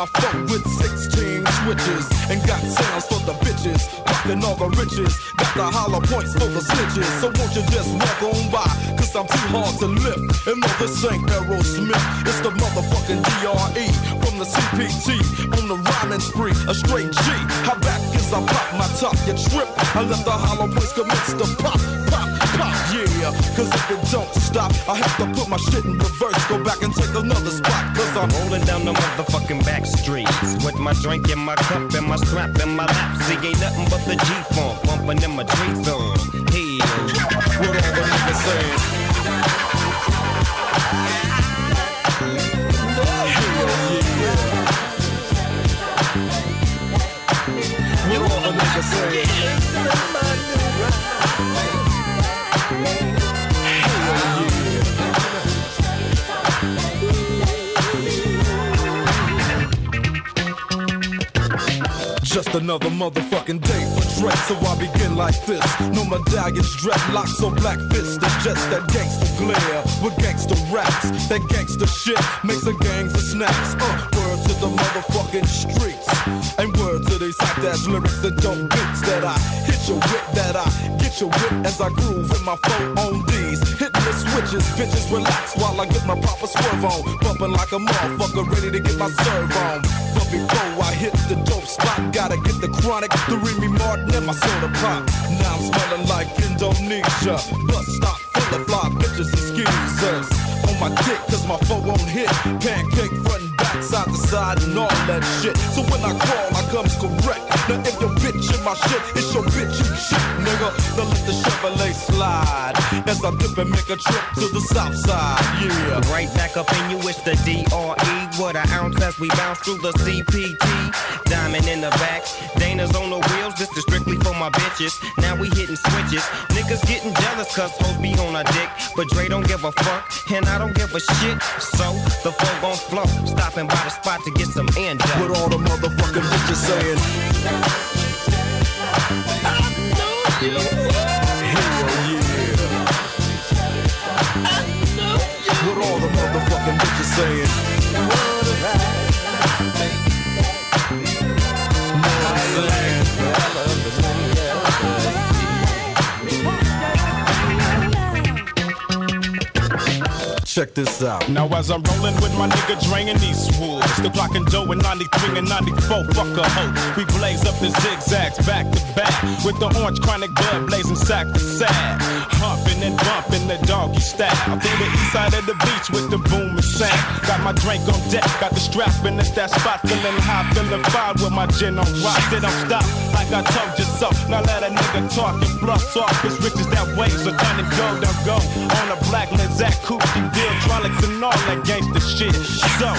My phone with 16 switches. And got sounds for the bitches. Rocking all the riches. Got the hollow points for the snitches. So won't you just walk on by? Cause I'm too hard to lift. And no, this ain't Aerosmith. It's the motherfucking DRE from the CPT. On the rhyming spree, a straight G. How back is I pop my top, you trip. I let the hollow points commence to pop, pop, pop, yeah. Cause if it don't stop, I have to put my shit in reverse. Down the motherfucking back streets with my drink in my cup and my strap in my lap. See, ain't nothing but the G-funk bumping in my G zone. Hell, what all the niggas saying. Just another motherfucking day for Dre, so I begin like this. No medallions, dreadlocks, so black fists. It's just that gangster glare with gangster raps. That gangster shit makes a gang for snaps. Uh, word to the motherfucking streets. And hot lyrics that don't beats that I hit your whip, that I get your whip as I groove in my phone on these. The switches, bitches relax while I get my proper swerve on. Bumping like a motherfucker, ready to get my serve on. But before I hit the dope spot, gotta get the chronic, the Remy Martin, and my soda pop. Now I'm smelling like Indonesia. Bus stop full of fly bitches and. On my dick, cause my phone won't hit. Pancake front side to side, and all that shit. So when I crawl, I comes correct. Now if your bitch in my shit, it's your bitch you shit, nigga. Then let the Chevrolet slide. As I dip and make a trip to the south side, yeah. Right back up in you, it's the DRE. What an ounce as we bounce through the CPT. Diamond in the back, Dana's on the wheels. This is strictly for my bitches. Now we hitting switches. Niggas getting jealous cause hoes be on a dick. But Dre don't give a fuck, and I don't give a shit. So the flow gon' flow. Stopping by the spot to get some end up. What all the motherfucking bitches saying? Hell yeah. What all the motherfucking bitches saying? Check this out. Now as I'm rolling with my nigga Dre and Eastwood, the clock and Joe in 93 and 94, fuck a hoe. We blaze up the zigzags back to back with the orange chronic blood blazing sack to sack. Humping and bumping the doggy style. Through the east side of the beach with the boom and sound. Got my drink on deck, got the strap in at that spot, feeling high, feeling fine with my gin on rock. They don't stop like I told you so. Now let a nigga talk and fluff off. Cause riches that waves so done and go, don't go. On a black Lizette coupe, deal, tronics and all that gangster shit. So,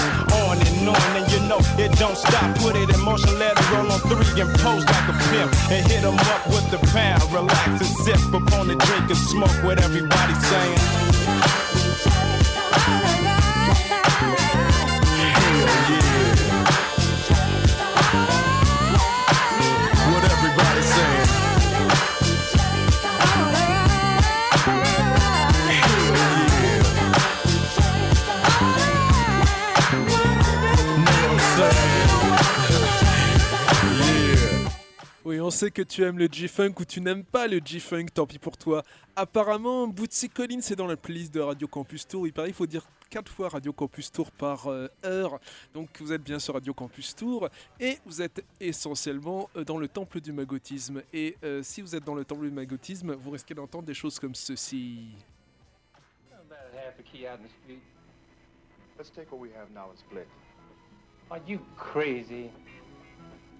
on and on, and you know it don't stop. Put it in motion, let it roll on three and pose like a pimp. And hit hit 'em up with the pound. Relax and sip upon the drink and smoke smoke what everybody's saying. Oui, on sait que tu aimes le G-Funk ou tu n'aimes pas le G-Funk, tant pis pour toi. Apparemment, Bootsy Collins est dans la playlist de Radio Campus Tour. Il paraît qu'il faut dire 4 fois Radio Campus Tour par euh, heure. Donc vous êtes bien sur Radio Campus Tour et vous êtes essentiellement euh, dans le temple du magotisme. Et euh, si vous êtes dans le temple du magotisme, vous risquez d'entendre des choses comme ceci. Let's take what we have now and split. Are you crazy?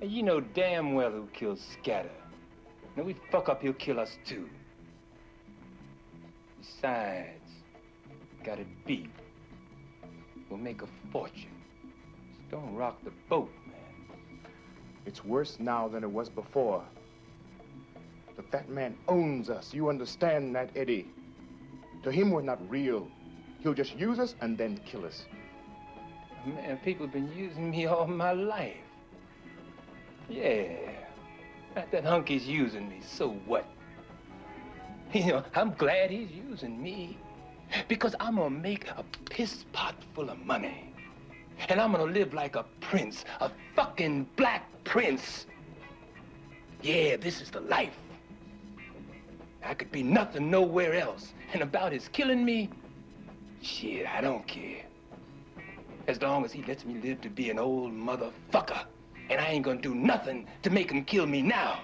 And you know damn well who killed Scatter. Now we fuck up, he'll kill us too. Besides, got it beat. We'll make a fortune. Just don't rock the boat, man. It's worse now than it was before. The That man owns us. You understand that, Eddie? To him, we're not real. He'll just use us and then kill us. Man, people have been using me all my life. Yeah. That, that hunky's using me, so what? You know, I'm glad he's using me. Because I'm gonna make a piss pot full of money. And I'm gonna live like a prince, a fucking black prince. Yeah, this is the life. I could be nothing nowhere else. And about his killing me, shit, I don't care. As long as he lets me live to be an old motherfucker. And I ain't gonna do nothing to make him kill me now.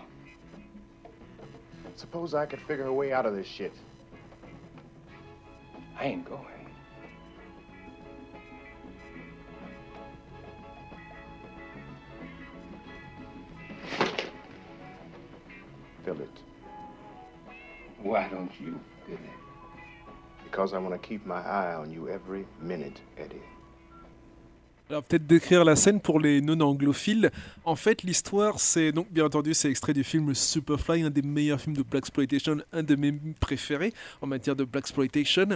Suppose I could figure a way out of this shit. I ain't going. Fill it. Why don't you fill it? Because I want to keep my eye on you every minute, Eddie. Alors peut-être décrire la scène pour les non-anglophiles. En fait, l'histoire, c'est donc bien entendu, c'est extrait du film Superfly, un des meilleurs films de black exploitation, un de mes préférés en matière de black exploitation.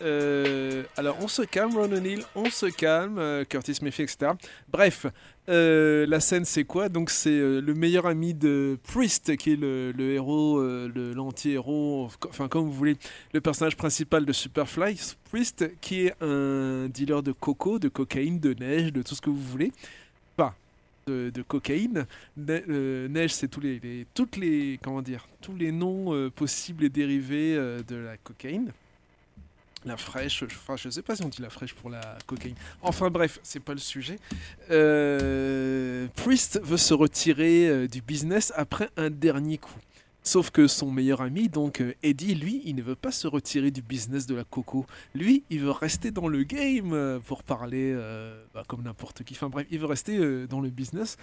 Euh, alors on se calme, Ron O'Neill, on se calme, euh, Curtis Mayfield, etc. Bref, euh, la scène c'est quoi? Donc c'est euh, le meilleur ami de Priest, qui est le, héros, euh, l'anti-héros, enfin comme vous voulez, le personnage principal de Superfly, Priest, qui est un dealer de coco, de cocaïne, de neige, de tout ce que vous voulez. Enfin, de, cocaïne. Ne- euh, neige, c'est tous les, les- toutes les, comment dire, tous les noms possibles et dérivés de la cocaïne. La fraîche, je- enfin je sais pas si on dit la fraîche pour la cocaïne. Enfin bref, c'est pas le sujet. Euh, Priest veut se retirer euh, du business après un dernier coup. Sauf que son meilleur ami, donc euh, Eddie, lui, il ne veut pas se retirer du business de la coco. Lui, il veut rester dans le game pour parler bah, comme n'importe qui. Enfin bref, il veut rester dans le business.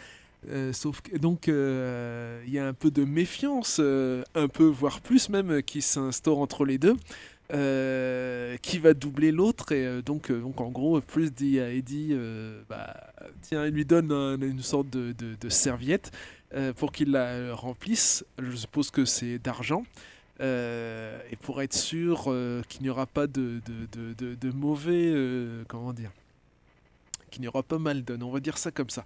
Sauf que donc il y a un peu de méfiance, un peu voire plus même, qui s'instaure entre les deux. Euh, qui va doubler l'autre et euh, donc, euh, donc en gros plus dit à Eddie bah, tiens il lui donne un- une sorte de, de- serviette pour qu'il la remplisse. Je suppose que c'est d'argent. Et pour être sûr qu'il n'y aura pas de, de, mauvais comment dire qu'il n'y aura pas mal donne, on va dire ça comme ça.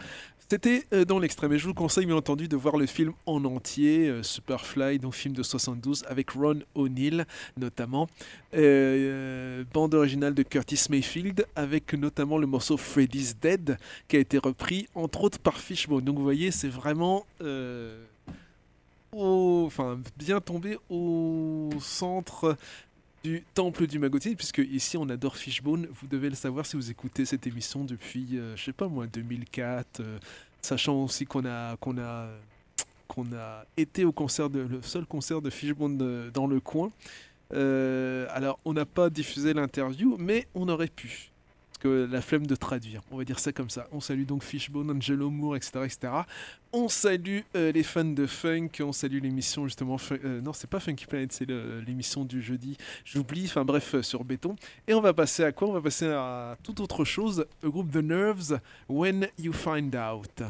C'était euh, dans l'extrême, et je vous conseille bien entendu de voir le film en entier, euh, Superfly, donc film de 72, avec Ron O'Neill notamment, Euh, bande originale de Curtis Mayfield, avec notamment le morceau Freddy's Dead, qui a été repris entre autres par Fishbone. Donc vous voyez, c'est vraiment... au- bien tombé au centre du temple du Magotine, puisque ici on adore Fishbone. Vous devez le savoir si vous écoutez cette émission depuis, euh, je sais pas moi, 2004, euh, sachant aussi qu'on a, a, a été au concert le seul concert de Fishbone de- dans le coin. Euh, alors, on n'a pas diffusé l'interview, mais on aurait pu. La flemme de traduire, on va dire ça comme ça. On salue donc Fishbone, Angelo Moore, etc. etc. On salue euh, les fans de funk, on salue l'émission justement. Euh, non, c'est pas Funky Planet, c'est l'émission du jeudi. J'oublie, enfin bref, euh, sur béton. Et on va passer à quoi? On va passer à toute autre chose. Le groupe The Nerves, When You Find Out.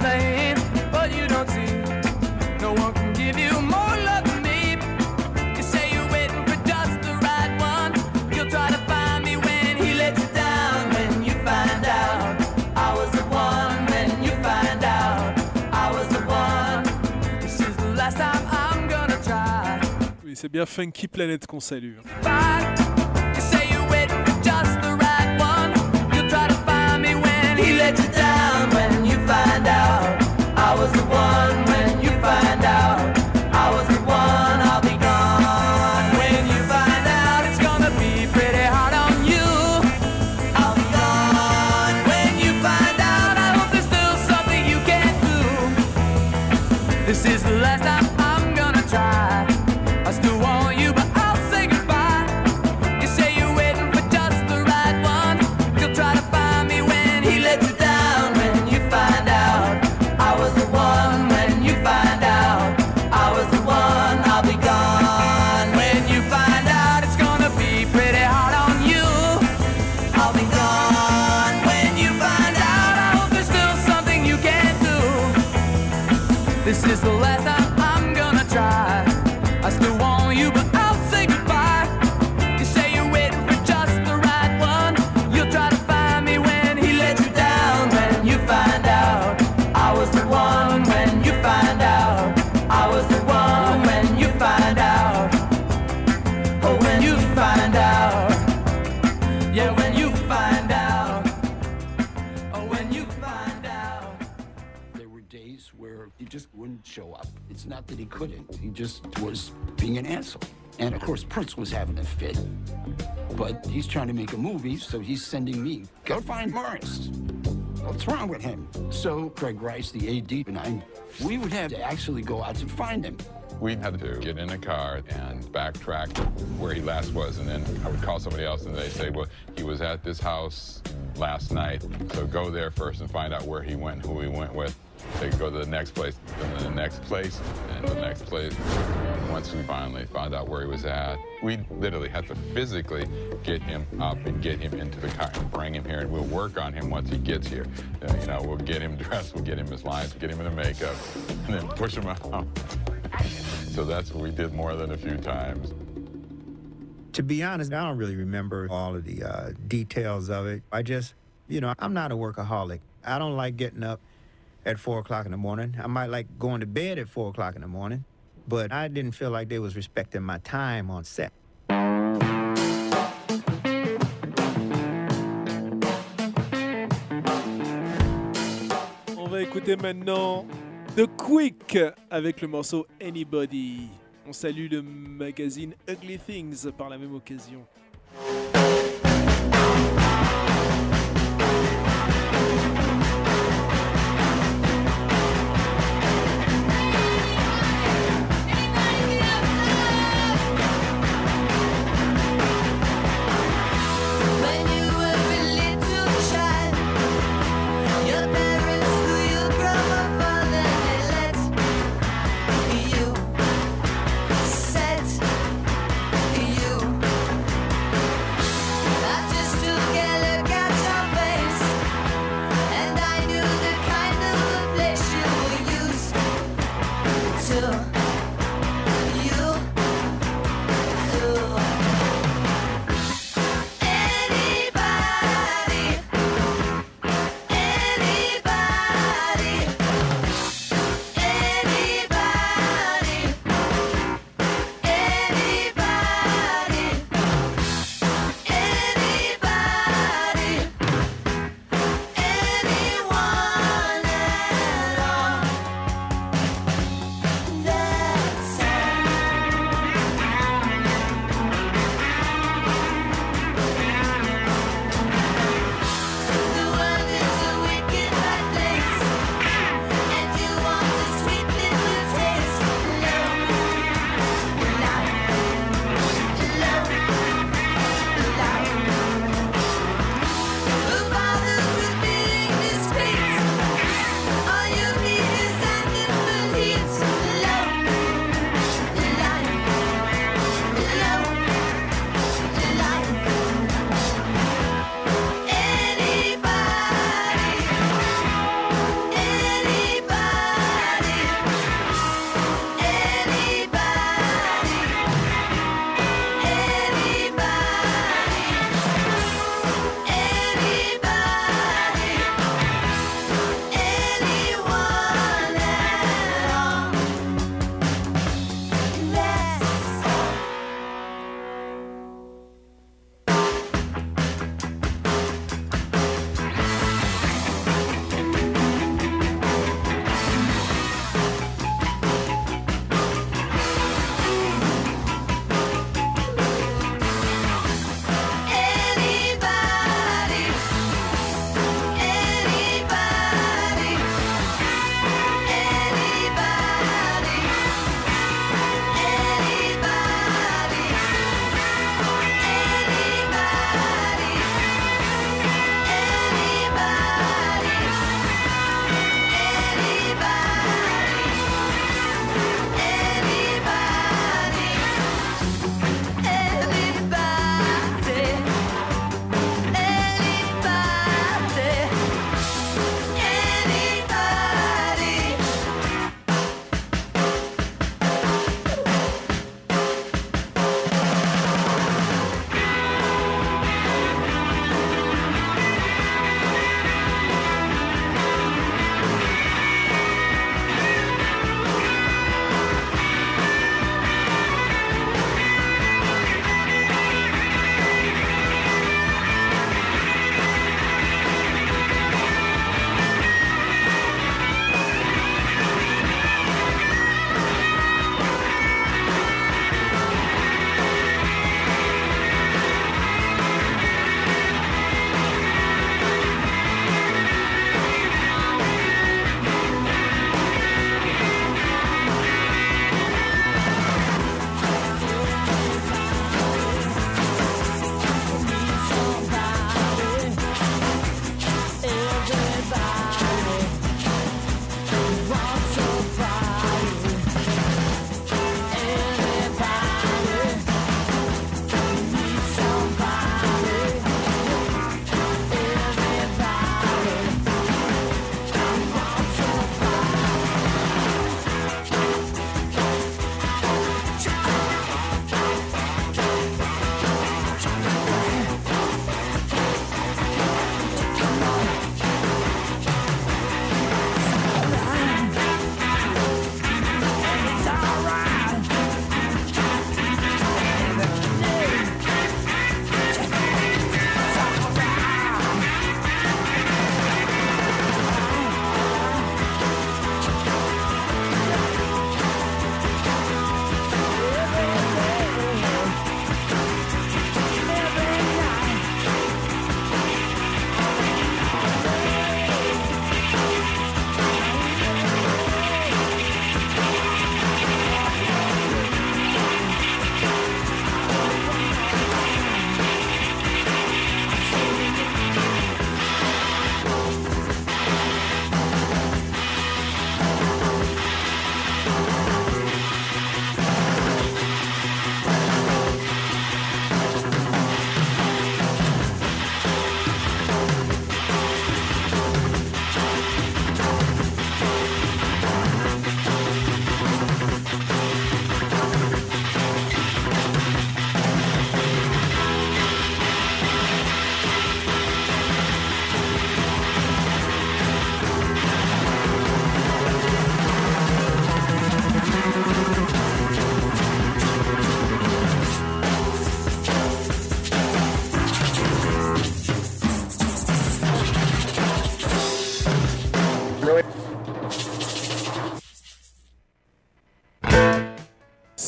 Explain, but you don't see. No one can give you more love than me. You say you're waiting for just the right one. You'll try to find me when he lets you down. When you find out I was the one. When you find out I was the one. This is the last time I'm gonna try. Oui, c'est bien Funky Planet qu'on salue. hein. Fine. You say you're waiting for just the right one. You'll try to find me when he let you down. Find out I was the one. Couldn't, he just was being an asshole. And of course, Prince was having a fit. But he's trying to make a movie, so he's sending me, go find Morris. What's wrong with him? So Craig Rice, the AD, and I, we would have to actually go out to find him. We had to get in a car and backtrack where he last was, and then I would call somebody else, and they'd say, well, he was at this house last night, so go there first and find out where he went, who he went with. They go to the next place, and then the next place, and the next place. Once we finally found out where he was at, we literally had to physically get him up and get him into the car and bring him here, and we'll work on him once he gets here. Uh, you know, we'll get him dressed, we'll get him his lines, we'll get him in the makeup, and then push him out. so that's what we did more than a few times. To be honest, I don't really remember all of the uh, details of it. I just, you know, I'm not a workaholic. I don't like getting up at four o'clock in the morning. I might like going to bed at four o'clock in the morning, but I didn't feel like they was respecting my time on set. On va écouter maintenant The Quick avec le morceau Anybody. On salue le magazine Ugly Things par la même occasion.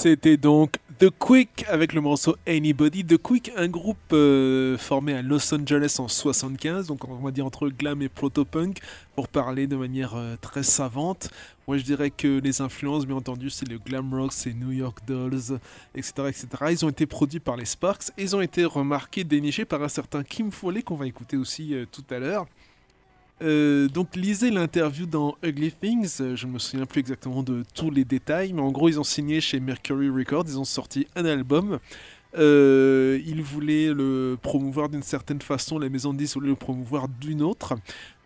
C'était donc The Quick avec le morceau Anybody. The Quick, un groupe euh, formé à Los Angeles en 75, donc on va dire entre glam et proto-punk, pour parler de manière euh, très savante. Moi je dirais que les influences, bien entendu, c'est le glam rock, c'est New York Dolls, etc., etc. Ils ont été produits par les Sparks, et ils ont été remarqués, dénichés par un certain Kim Foley qu'on va écouter aussi euh, tout à l'heure. Euh, donc lisez l'interview dans Ugly Things, euh, je me souviens plus exactement de tous les détails, mais en gros ils ont signé chez Mercury Records, ils ont sorti un album. Euh, ils voulaient le promouvoir d'une certaine façon, la maison de 10 voulait le promouvoir d'une autre.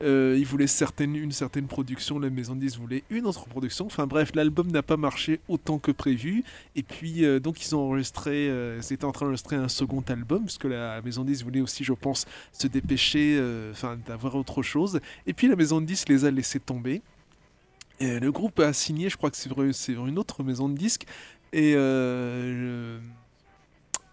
Euh, ils voulaient une certaine production, la maison de 10 voulait une autre production. Enfin bref, l'album n'a pas marché autant que prévu. Et puis euh, donc ils ont enregistré, euh, ils étaient en train d'enregistrer un second album, parce que la maison de 10 voulait aussi, je pense, se dépêcher, euh, enfin d'avoir autre chose. Et puis la maison de 10 les a laissés tomber. Le groupe a signé, je crois que c'est une autre maison de disques. Et euh,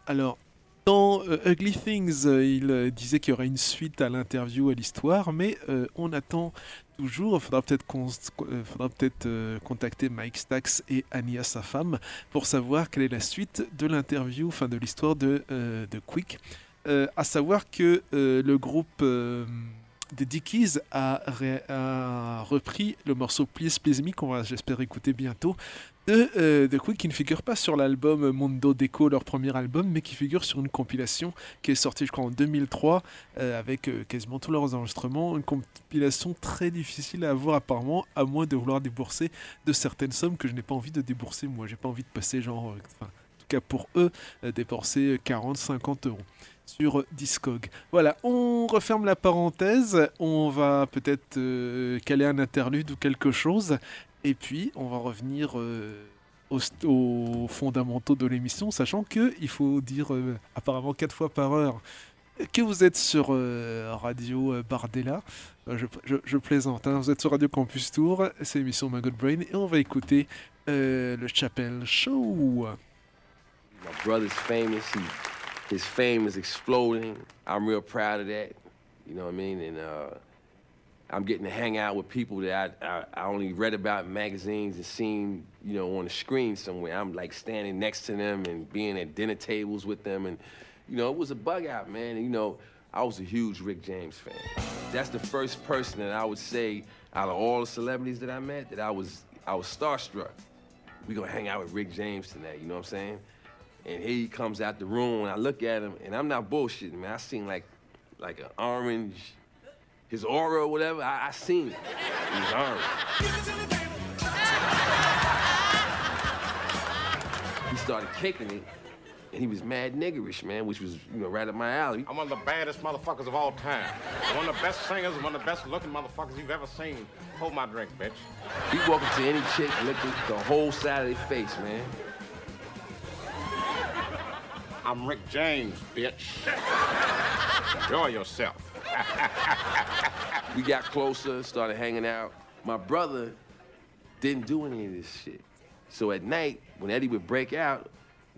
alors, dans euh, Ugly Things, euh, il euh, disait qu'il y aurait une suite à l'interview, à l'histoire, mais on attend toujours. Il faudra peut-être contacter Mike Stax et Ania, sa femme, pour savoir quelle est la suite de l'interview, enfin de l'histoire de, de Quick. À savoir que le groupe des Dickies a, a repris le morceau Please Please Me, qu'on va, j'espère, écouter bientôt, de, euh, qui ne figure pas sur l'album Mondo Deco, leur premier album, mais qui figure sur une compilation qui est sortie, je crois, en 2003, euh, avec euh, quasiment tous leurs enregistrements. Une compilation très difficile à avoir, apparemment, à moins de vouloir débourser de certaines sommes que je n'ai pas envie de débourser, moi. J'ai pas envie de passer, genre, en tout cas pour eux, euh, dépenser 40, 50 euros sur Discog. Voilà, on referme la parenthèse, on va peut-être caler un interlude ou quelque chose, et puis on va revenir euh, aux, fondamentaux de l'émission, sachant que il faut dire euh, apparemment quatre fois par heure que vous êtes sur euh, Radio Bardella. Je, plaisante, hein, vous êtes sur Radio Campus Tour, c'est l'émission My God Brain, et on va écouter le Chapel Show. My brother's famous. His fame is exploding. I'm real proud of that. You know what I mean? And uh, I'm getting to hang out with people that I, I, I only read about in magazines and seen, you know, on the screen somewhere. I'm like standing next to them and being at dinner tables with them. And, you know, it was a bug out, man. And, you know, I was a huge Rick James fan. That's the first person that I would say out of all the celebrities that I met that I was I was starstruck. We gonna hang out with Rick James tonight, you know what I'm saying? And he comes out the room, and I look at him, and I'm not bullshitting, man. I seen like, like an orange, his aura or whatever. I, I seen it. He was orange. He started kicking it, and he was mad niggerish, man, which was, you know, right up my alley. I'm one of the baddest motherfuckers of all time. One of the best singers, one of the best looking motherfuckers you've ever seen. Hold my drink, bitch. He walk up to any chick, lick the, the whole side of their face, man. I'm Rick James, bitch. Enjoy yourself. we got closer, started hanging out. My brother didn't do any of this shit. So at night, when Eddie would break out,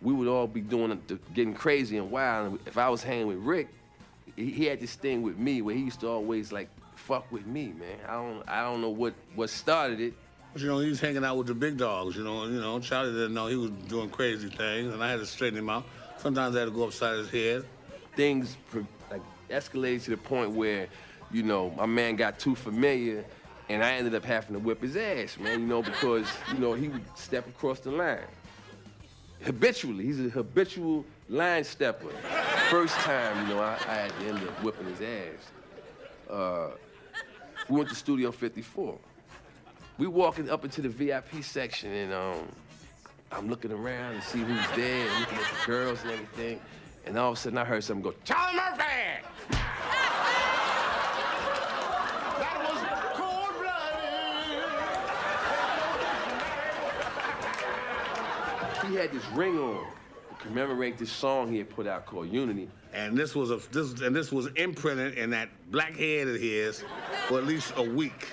we would all be doing uh, getting crazy and wild. And if I was hanging with Rick, he, he had this thing with me where he used to always like fuck with me, man. I don't I don't know what what started it. But, you know, he was hanging out with the big dogs, you know. You know, Charlie didn't know he was doing crazy things, and I had to straighten him out. Sometimes I had to go upside his head. Things like escalated to the point where, you know, my man got too familiar, and I ended up having to whip his ass, man. You know, because you know he would step across the line habitually. He's a habitual line stepper. First time, you know, I, I had to end up whipping his ass. Uh, we went to Studio 54. We walking up into the VIP section, and um, I'm looking around to see who's there, and looking at the girls and everything. And all of a sudden, I heard something go, Charlie Murphy! He had this ring on to commemorate this song he had put out called Unity. And this was a this and this was imprinted in that black head of his for at least a week.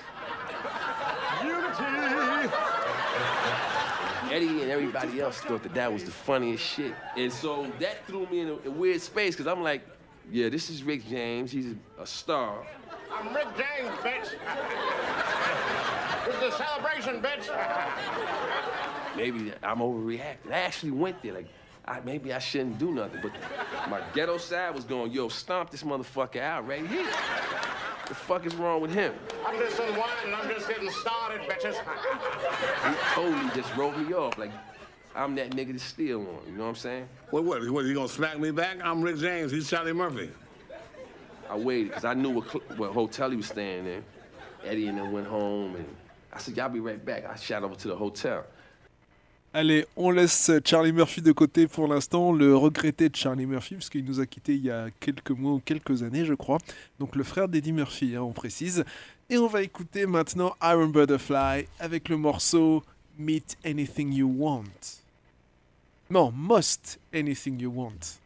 Eddie and everybody else thought that that was the funniest shit. And so that threw me in a, a weird space because I'm like, yeah, this is Rick James. He's a, a star. I'm Rick James, bitch. This is a celebration, bitch. Maybe I'm overreacting. I actually went there like, I, maybe I shouldn't do nothing. But my ghetto side was going, yo, stomp this motherfucker out right here. The fuck is wrong with him? I'm just unwinding. I'm just getting started, bitches. He totally just wrote me off. Like, I'm that nigga to steal on. You know what I'm saying? What, what, what, you gonna smack me back? I'm Rick James, he's Charlie Murphy. I waited because I knew what, cl- what hotel he was staying in. Eddie and then went home, and I said, y'all be right back. I shot over to the hotel. Allez, on laisse Charlie Murphy de côté pour l'instant, le regretté de Charlie Murphy, parce qu'il nous a quittés il y a quelques mois ou quelques années, je crois. Donc le frère d'Eddie Murphy, hein, on précise. Et on va écouter maintenant Iron Butterfly avec le morceau Meet Anything You Want. Non, Most Anything You Want.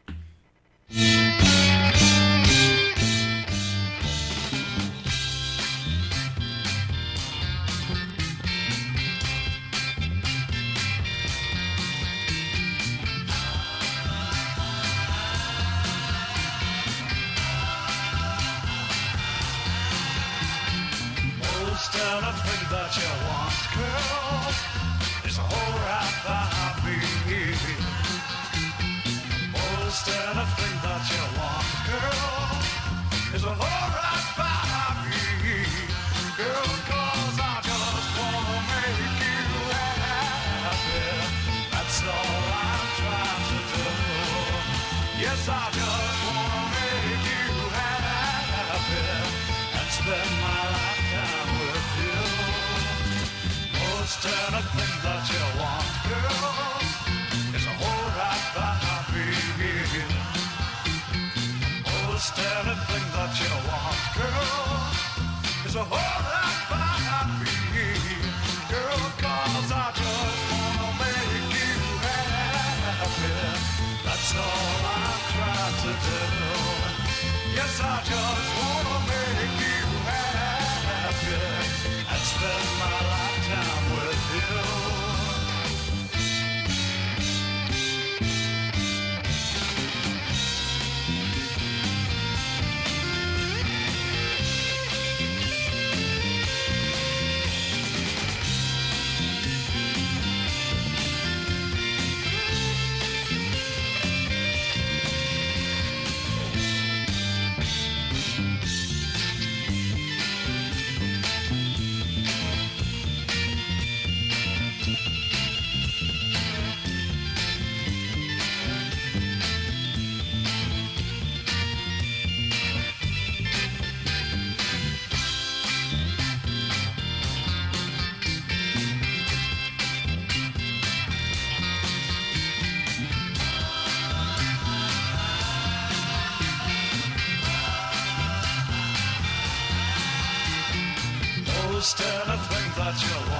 Most anything that you want,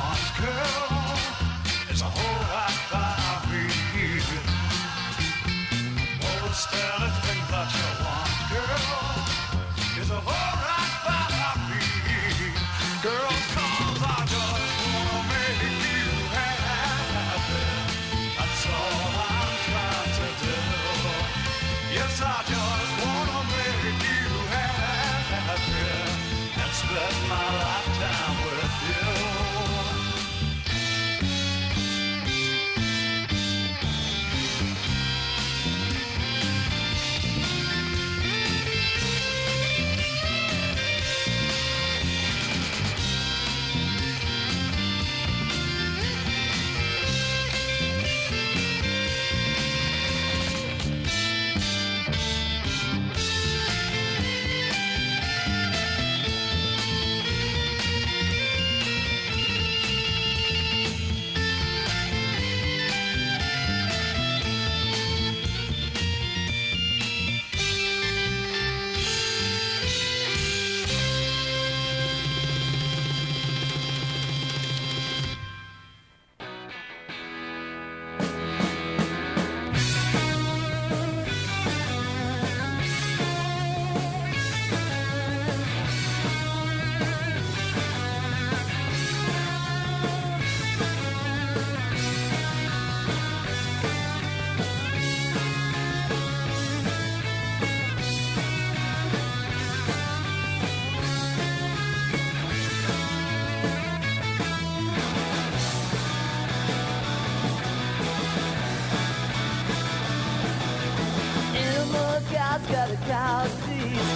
just got the crowd sees.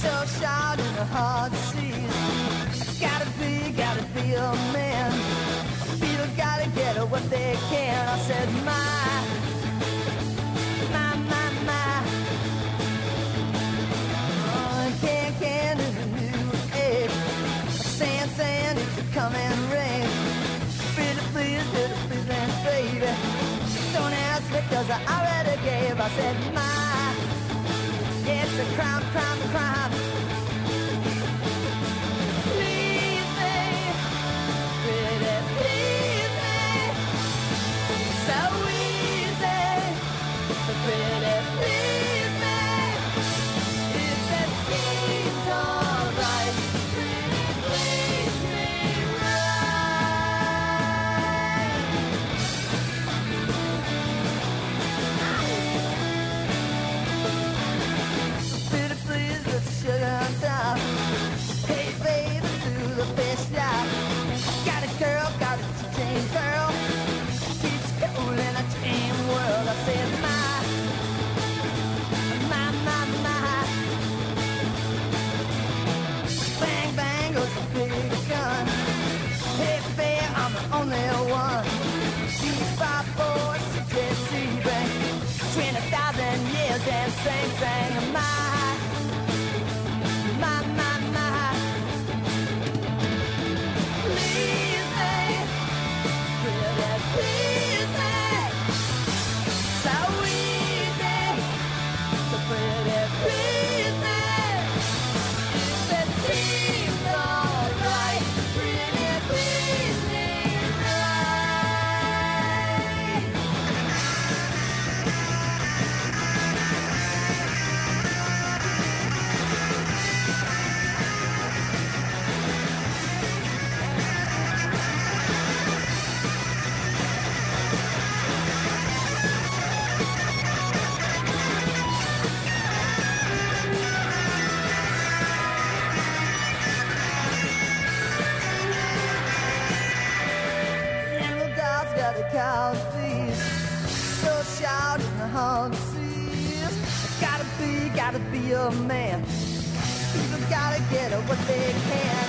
So shout in the hard seas. Gotta be, gotta be a man. People gotta get what they can. I said, my, my, my, my. Oh, and can, can in the new age. Sand, sand, it's a coming rain. Pretty please, pretty please, and baby. Don't ask me, cause I already gave. I said, my. It's a crime, crime, crime. sang, sang my. get what they can.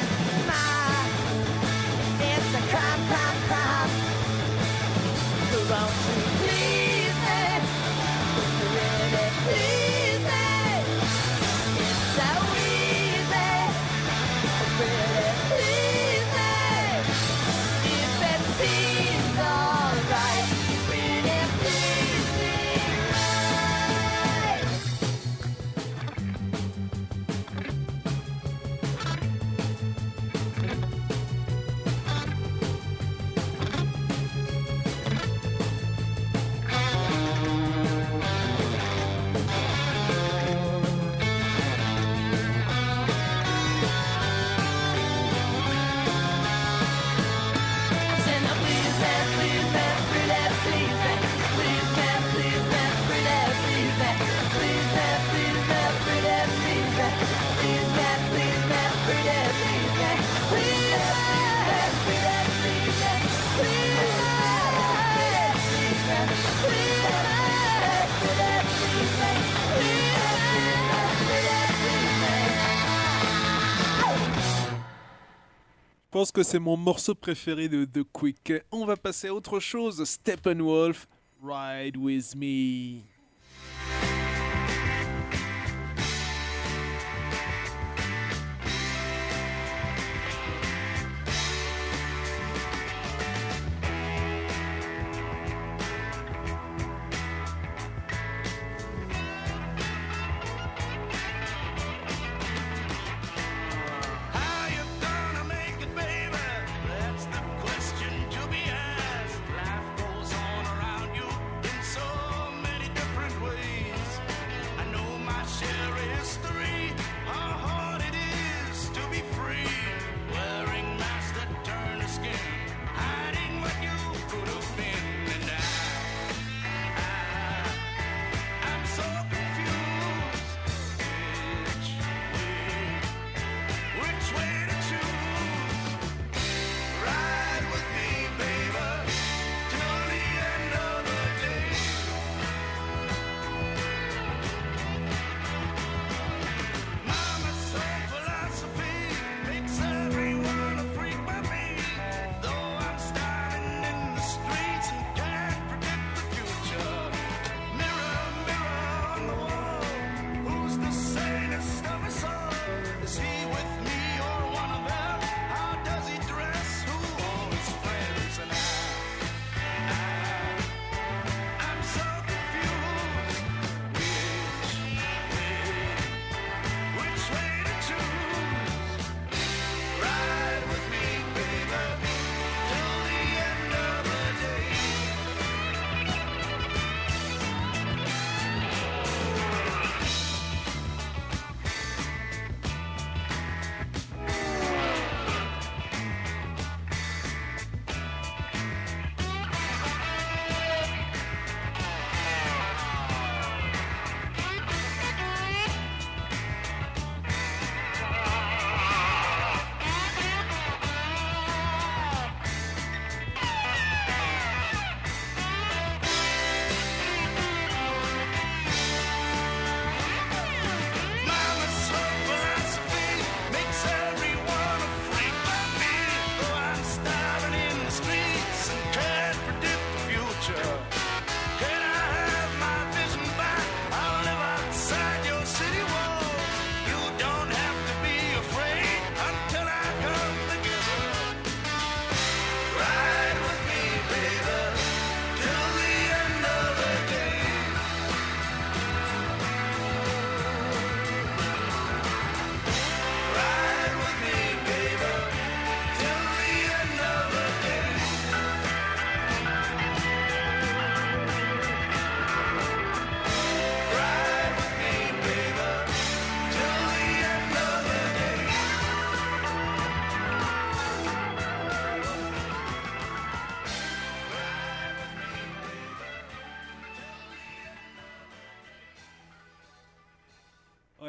Je pense que c'est mon morceau préféré de The Quick. On va passer à autre chose. Steppenwolf, Ride With Me.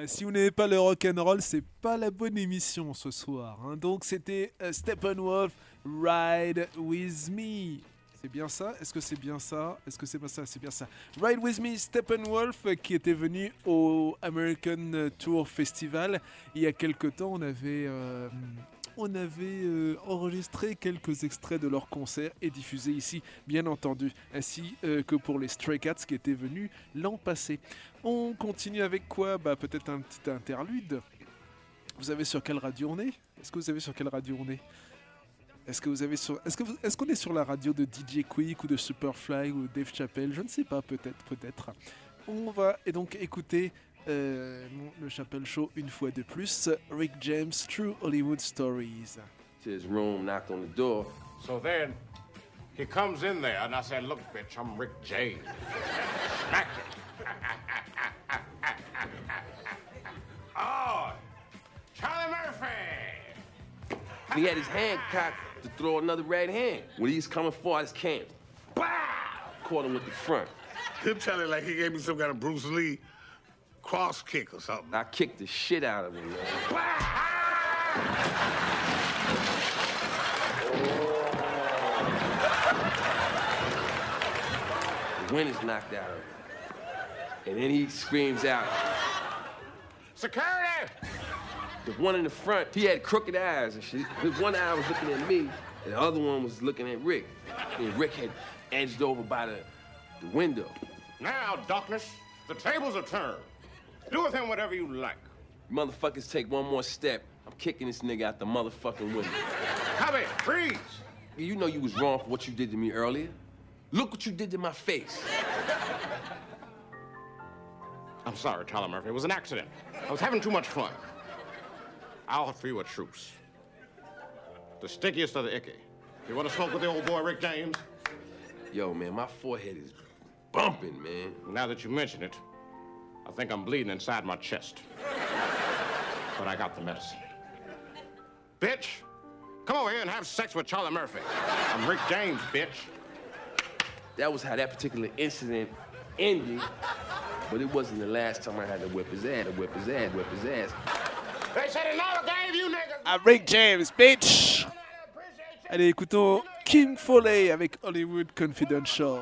Si vous n'aimez pas le rock'n'roll, c'est pas la bonne émission ce soir. hein. Donc c'était euh, Steppenwolf, Ride With Me. C'est bien ça? Est-ce que c'est bien ça? Est-ce que c'est pas ça? C'est bien ça. Ride With Me, Steppenwolf, euh, qui était venu au American Tour Festival. Il y a quelques temps, on avait, euh, on avait euh, enregistré quelques extraits de leur concert et diffusé ici, bien entendu, ainsi euh, que pour les Stray Cats qui étaient venus l'an passé. On continue avec quoi Bah peut-être un petit interlude. Vous savez sur quelle radio on est Est-ce que vous savez sur quelle radio on est Est-ce que vous avez sur Est-ce que vous- est-ce qu'on est sur la radio de DJ Quick ou de Superfly ou Dave Chappelle? Je ne sais pas, peut-être, peut-être. On va et donc écouter euh, le Chappelle Show une fois de plus. Rick James, True Hollywood Stories. To his room, knocked on the door. So then, he comes in there, and I said, Look, bitch, I'm Rick James. Smacked him. oh, Charlie Murphy! He had his hand cocked to throw another right hand. When he's coming for his camp, bow! Caught him with the front. Him Charlie like he gave me some kind of Bruce Lee cross kick or something. I kicked the shit out of him, man. The wind is knocked out of him. And then he screams out, Security! The one in the front, he had crooked eyes and shit. His one eye was looking at me, and the other one was looking at Rick. And Rick had edged over by the, the window. Now, darkness, the tables are turned. Do with him whatever you like. Motherfuckers take one more step. I'm kicking this nigga out the motherfucking window. Come here, freeze! You know you was wrong for what you did to me earlier. Look what you did to my face. I'm sorry, Charlie Murphy. It was an accident. I was having too much fun. I'll offer you a truce. The stickiest of the icky. You want to smoke with the old boy Rick James? Yo, man, my forehead is bumping, man. Now that you mention it, I think I'm bleeding inside my chest. but I got the medicine. Bitch, come over here and have sex with Charlie Murphy. I'm Rick James, bitch. That was how that particular incident ended. But it wasn't the last time I had to whip his ass, to whip his ass, whip his ass. They said another gave you niggas. À Rick James, bitch Allez, écoutons Kim Foley avec Hollywood Confidential.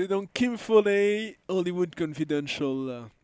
C'est donc Kim Foley, Hollywood Confidential. Uh,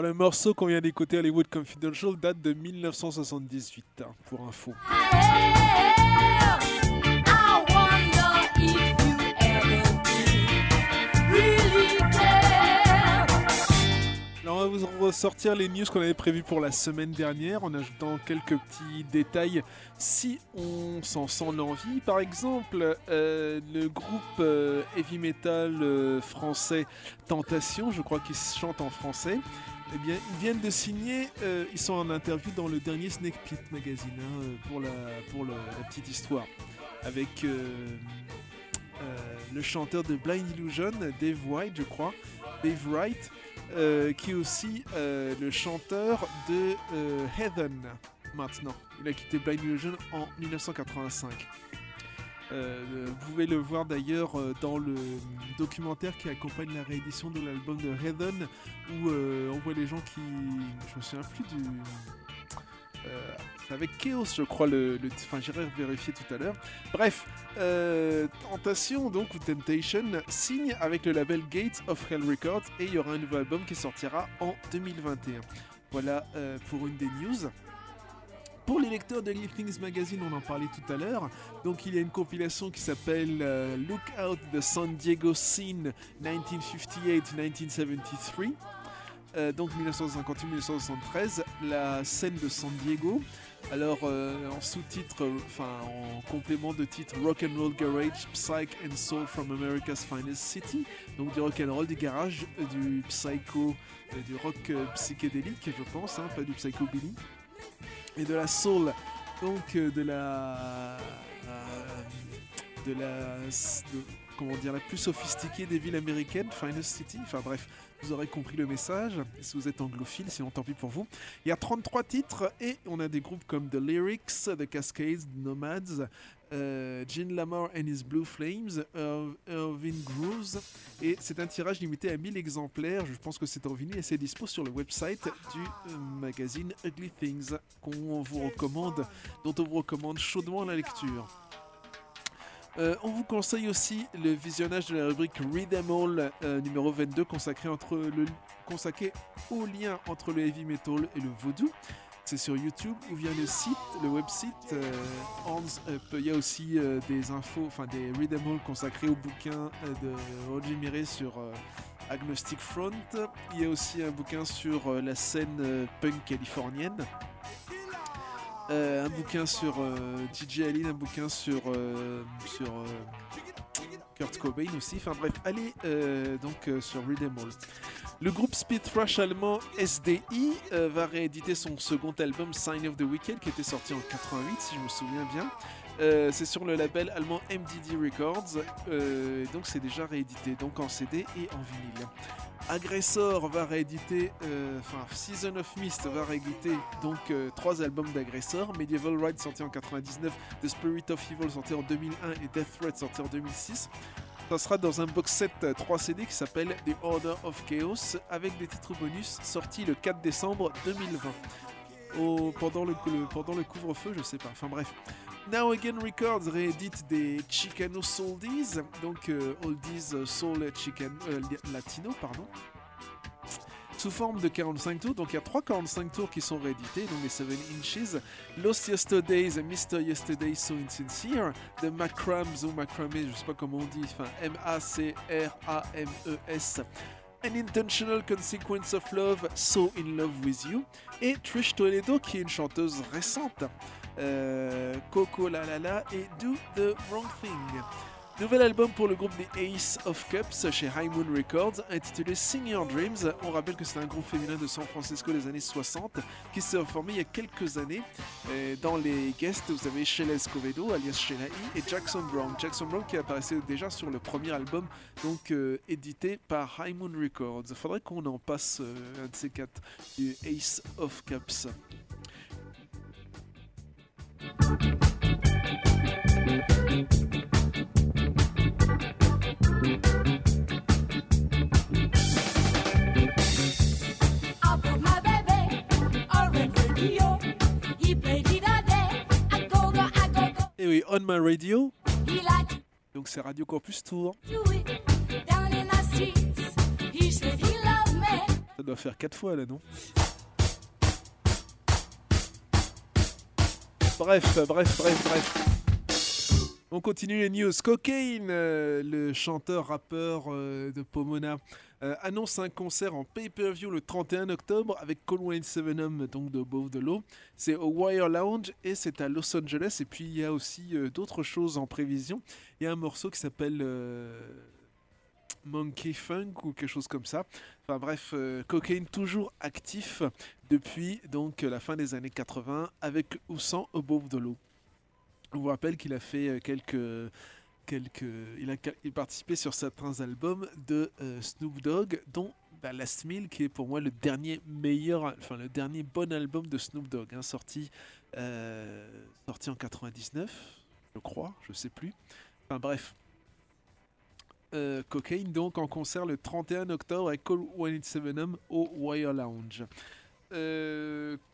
Alors le morceau qu'on vient d'écouter, Hollywood Confidential, date de 1978, hein, pour info. Alors on va vous ressortir les news qu'on avait prévues pour la semaine dernière en ajoutant quelques petits détails si on s'en sent l'envie. Par exemple, euh, le groupe euh, heavy metal euh, français Tentation, je crois qu'ils chantent en français, eh bien, ils viennent de signer, euh, ils sont en interview dans le dernier Snake Pit magazine hein, pour, la, petite histoire avec euh, euh, le chanteur de Blind Illusion, Dave White, je crois, Dave Wright, qui est aussi le chanteur de Heaven maintenant. Il a quitté Blind Illusion en 1985. Euh, vous pouvez le voir d'ailleurs euh, dans le documentaire qui accompagne la réédition de l'album de Heaven où euh, on voit les gens qui. Je me souviens plus du. C'est avec Chaos, je crois, le, le- enfin j'irai vérifier tout à l'heure. Bref, Tentation, donc, ou Temptation, signe avec le label Gates of Hell Records et il y aura un nouveau album qui sortira en 2021. Voilà pour une des news. Pour les lecteurs de Things Magazine, on en parlait tout à l'heure. Donc il y a une compilation qui s'appelle euh, Look Out the San Diego Scene 1958-1973. Euh, donc 1958-1973, la scène de San Diego. Alors euh, en sous-titre, enfin en complément de titre Rock and Roll Garage, Psych and Soul from America's Finest City. Donc du rock and roll, du garage, euh, du psycho, du rock psychédélique, je pense, hein, pas du psychobilly et de la soul, donc euh, de la euh, de la de- comment dire la plus sophistiquée des villes américaines, Finest City. Enfin bref, vous aurez compris le message. Si vous êtes anglophile, sinon tant pis pour vous. Il y a 33 titres et on a des groupes comme The Lyrics, The Cascades, Nomads. Euh, Gene Lamar and his Blue Flames, Ir- Irving Grooves, et c'est un tirage limité à 1000 exemplaires. Je pense que c'est en vinyle et c'est dispo sur le website du euh, magazine Ugly Things, qu'on vous recommande, dont on vous recommande chaudement la lecture. Euh, on vous conseille aussi le visionnage de la rubrique Read 'em All euh, numéro 22 consacré, consacré au lien entre le heavy metal et le vaudou. C'est sur YouTube ou via le site, le website euh, Up. Il y a aussi euh, des infos, enfin des Read 'em All consacrés au bouquin euh, de Roger Miret sur euh, Agnostic Front. Il y a aussi un bouquin sur la scène punk californienne. Un bouquin sur DJ Allen, un bouquin sur, sur Kurt Cobain aussi. Enfin bref, allez donc sur Read 'em All. Le groupe speed thrash allemand SDI euh, va rééditer son second album Sign of the Weekend qui était sorti en 88 si je me souviens bien. Euh, c'est sur le label allemand MDD Records, euh, donc c'est déjà réédité donc en CD et en vinyle. Aggressor va rééditer, enfin Season of Mist va rééditer donc trois albums d'Aggressor, Medieval Ride sorti en 99, The Spirit of Evil sorti en 2001 et Death Threat sorti en 2006. Ça sera dans un box set euh, 3 CD qui s'appelle The Order of Chaos avec des titres bonus sortis le 4 décembre 2020. Au- pendant le, pendant le couvre-feu, je sais pas. Enfin bref. Now Again Records réédite des Chicano Soldies, donc euh, Oldies Soul euh, Latino, pardon, sous forme de 45 tours. Donc il y a trois 45 tours qui sont réédités, donc les 7 inches. Lost Yesterdays, Mr. Yesterday So Insincere, The Macrams ou Macramé, je sais pas comment on dit, enfin M-A-C-R-A-M-E-S. An Intentional Consequence of Love, So in Love with You, et Trish Toledo, qui est une chanteuse récente, euh, Coco La La La et Do the Wrong Thing. Nouvel album pour le groupe des Ace of Cups chez High Moon Records, intitulé Sing Dreams. On rappelle que c'est un groupe féminin de San Francisco des années 60 qui s'est formé il y a quelques années. Dans les guests, vous avez Sheila Escovedo, alias Sheila E, et Jackson Brown. Jackson Brown qui apparaissait déjà sur le premier album, donc euh, édité par High Moon Records. Il faudrait qu'on en passe euh, un de ces quatre du Ace of Cups. Et oui, On My Radio, donc c'est Radio Campus Tour. Ça doit faire quatre fois là, non? Bref, bref, bref, bref. On continue les news. Cocaine, euh, le chanteur-rappeur euh, de Pomona, euh, annonce un concert en pay-per-view le 31 octobre avec Colwyn Sevenum, donc de Above the Law. C'est au Wire Lounge et c'est à Los Angeles. Et puis il y a aussi d'autres choses en prévision. Il y a un morceau qui s'appelle Monkey Funk ou quelque chose comme ça. Enfin bref, Cocaine toujours actif depuis donc la fin des années 80 avec ou sans Above the Law. On vous rappelle qu'il a fait euh, quelques quelques il a participé sur certains albums de euh, Snoop Dogg dont bah, Last Meal qui est pour moi le dernier meilleur enfin le dernier bon album de Snoop Dogg hein, sorti euh, sorti en 99 je crois je sais plus enfin bref euh, Cocaine donc en concert le 31 octobre avec Cole 187 au Wire Lounge.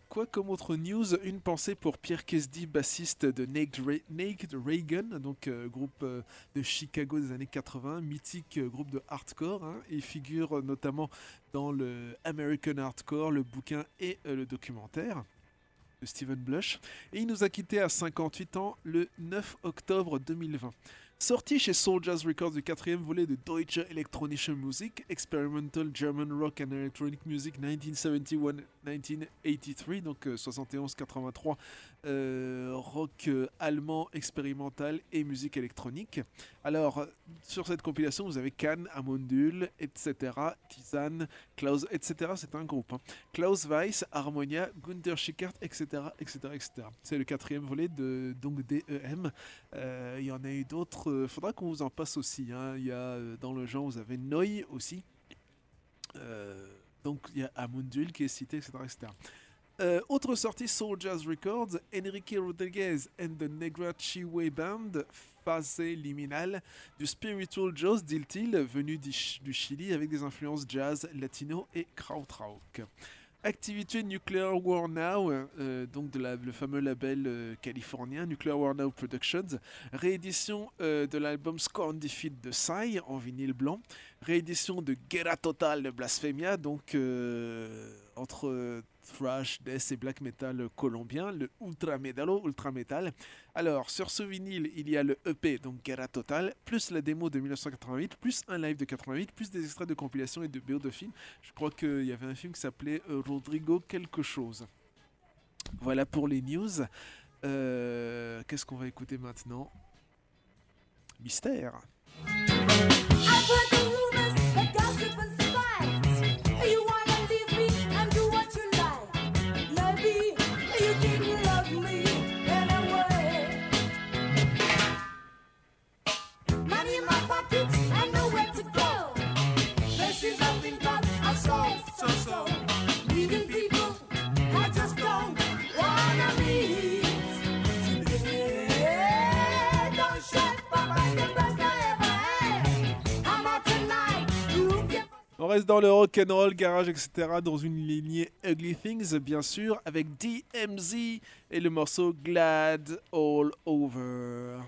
Quoi comme autre news? Une pensée pour Pierre Kesdy, bassiste de Naked, Reagan, donc euh, groupe euh, de Chicago des années 80, mythique euh, groupe de hardcore. hein. Il figure notamment dans le American Hardcore, le bouquin et le documentaire de Steven Blush. Et il nous a quitté à 58 ans le 9 octobre 2020. Sorti chez Jazz Records du quatrième volet de Deutsche Elektronische Musik, Experimental German Rock and Electronic Music 1971-1983, donc euh, 71-83, euh, rock euh, allemand expérimental et musique électronique. Alors, sur cette compilation, vous avez Cannes, Amondul, etc., Tisan, Klaus, etc. C'est un groupe. hein. Klaus Weiss, Harmonia, Gunther Schickert, etc., etc., etc. C'est le quatrième volet de donc DEM. Euh, Il y en a eu d'autres. euh, faudra qu'on vous en passe aussi. hein. Il y a dans le genre, vous avez Neu aussi. Donc il y a Amundul qui est cité, etc. etc. Euh, autre sortie Soul Jazz Records, Enrique Rodriguez and the Negra Chiwe Band, phase liminale du Spiritual Joss, dit-il, venu du, Ch- du Chili avec des influences jazz, latino et krautrock. Activité Nuclear War Now, euh, donc de le fameux label euh, californien Nuclear War Now Productions. Réédition de l'album Scorn Defeat de Psy en vinyle blanc. Réédition de Guerra Total de Blasphemia, donc entre thrash, death et black metal colombien, le ultra medalo, ultra metal. Alors, sur ce vinyle, il y a le EP, donc Guerra Total, plus la démo de 1988, plus un live de 88, plus des extraits de compilation et de BO de films. Je crois qu'il y avait un film qui s'appelait euh, Rodrigo quelque chose. Voilà pour les news. Euh, Qu'est-ce qu'on va écouter maintenant? Mystère. On reste dans le rock and roll, garage, etc. Dans une lignée Ugly Things, bien sûr, avec DMZ et le morceau Glad All Over.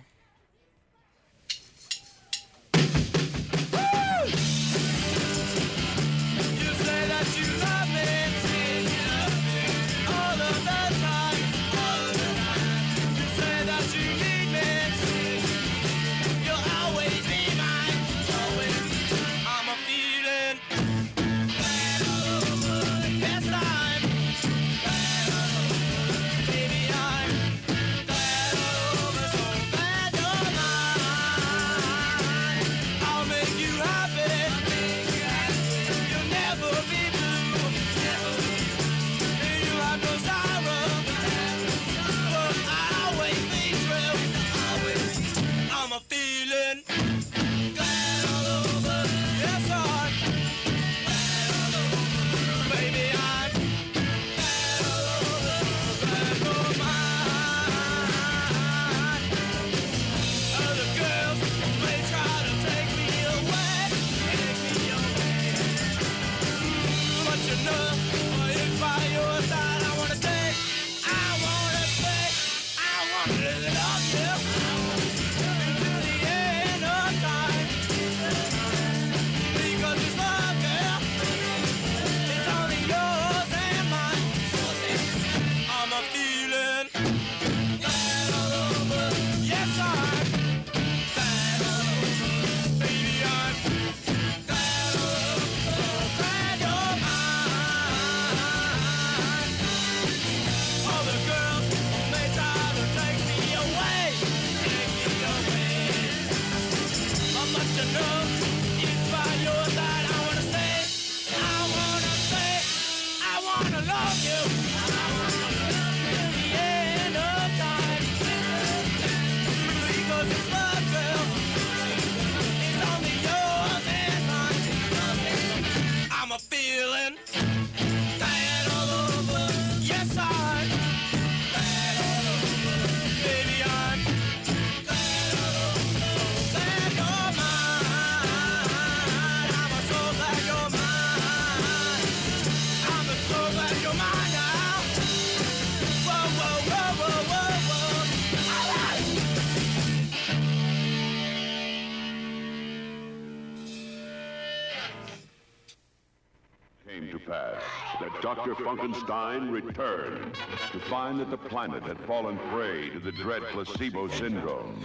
Funkenstein returned to find that the planet had fallen prey to the dread placebo syndrome.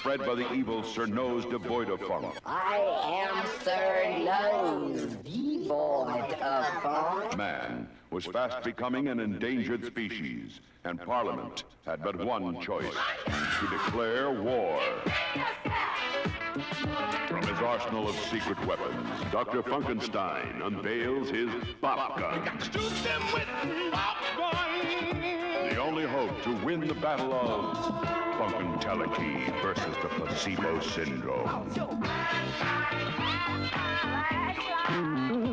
Spread by the evil Sir Nose devoid of funk. I am Sir Nose, devoid of funk. Man was fast becoming an endangered species, and Parliament had but one choice to declare war. From his arsenal of secret weapons, Dr. Funkenstein unveils his Bop Gun. The only hope to win the battle of Funkenteleki versus the placebo syndrome.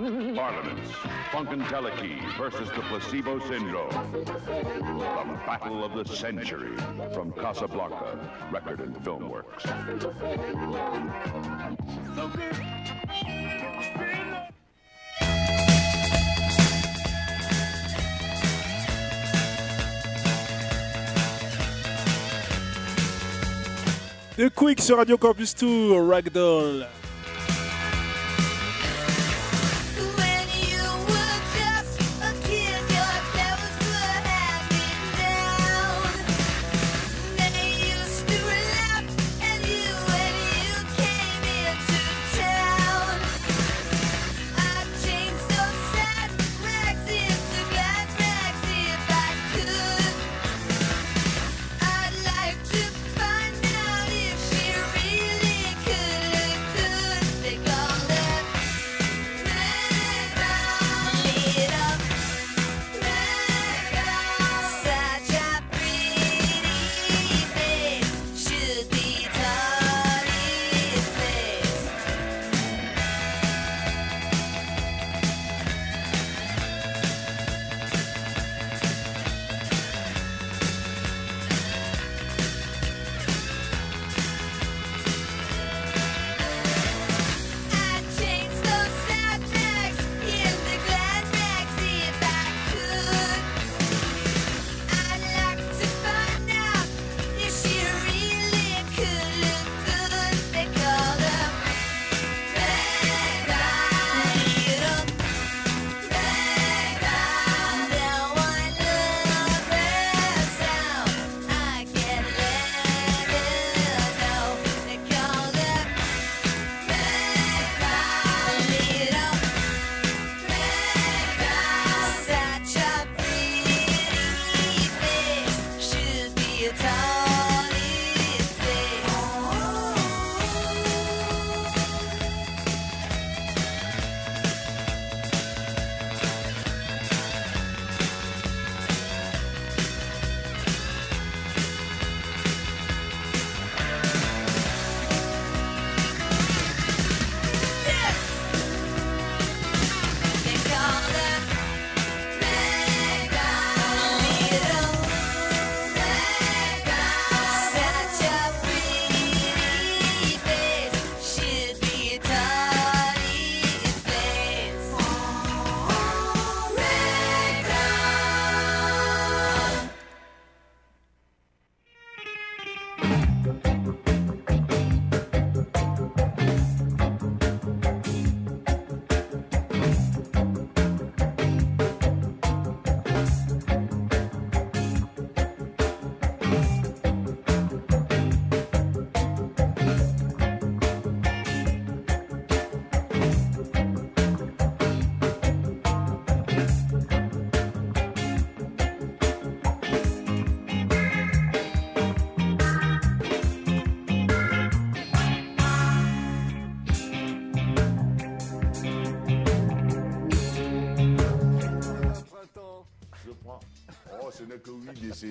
Parliaments, Funkenteleki versus the placebo syndrome. The battle of the century from Casablanca Record and Film Works. The Quick sur Radio Campus Tour, Ragdoll.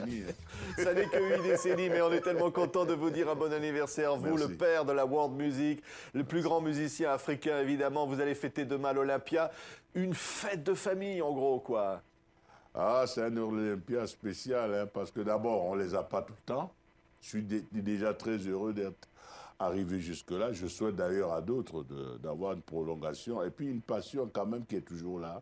Décennies. Ça n'est que 8 décennies, mais on est tellement content de vous dire un bon anniversaire. Vous, Merci. le père de la world music, le plus grand musicien africain, évidemment. Vous allez fêter demain l'Olympia. Une fête de famille, en gros, quoi. Ah, c'est un Olympia spécial, hein, parce que d'abord, on les a pas tout le temps. Je suis dé- déjà très heureux d'être arrivé jusque-là. Je souhaite d'ailleurs à d'autres d'avoir une prolongation. Et puis une passion quand même qui est toujours là.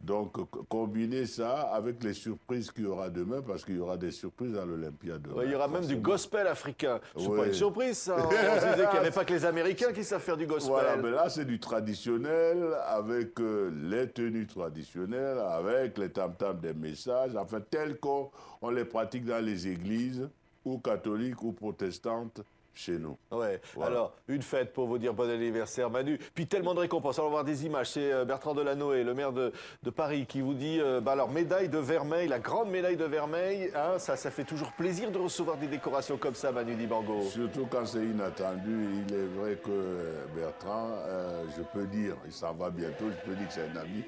Donc, co- combiner ça avec les surprises qu'il y aura demain, parce qu'il y aura des surprises à l'Olympia demain. Ouais, il y aura même du gospel africain. C'est pas Ouais. une surprise, ça. On se disait qu'il n'y avait pas que les Américains qui savent faire du gospel. Voilà, mais là, c'est du traditionnel, avec euh, les tenues traditionnelles, avec les tam-tams des messages, enfin, tels qu'on on les pratique dans les églises, ou catholiques ou protestantes, chez nous. Ouais. Voilà. Alors, une fête pour vous dire bon anniversaire, Manu. Puis tellement de récompenses. On va voir des images. C'est euh, Bertrand Delanoë, le maire de, de Paris, qui vous dit euh, bah alors, médaille de vermeil, la grande médaille de vermeil. hein, ça, ça fait toujours plaisir de recevoir des décorations comme ça, Manu Dibango. Surtout quand c'est inattendu. Il est vrai que euh, Bertrand, euh, je peux dire, il s'en va bientôt, je peux dire que c'est un ami.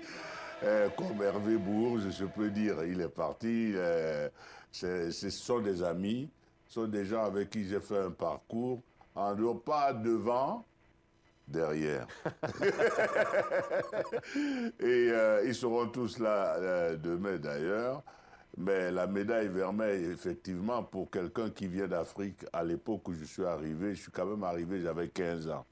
Euh, comme Hervé Bourges, je peux dire, il est parti. ce sont des amis, sont des gens avec qui j'ai fait un parcours, en dehors, pas devant, derrière. Et euh, ils seront tous là euh, demain d'ailleurs. Mais la médaille vermeille, effectivement, pour quelqu'un qui vient d'Afrique, à l'époque où je suis arrivé, je suis quand même arrivé, j'avais 15 ans.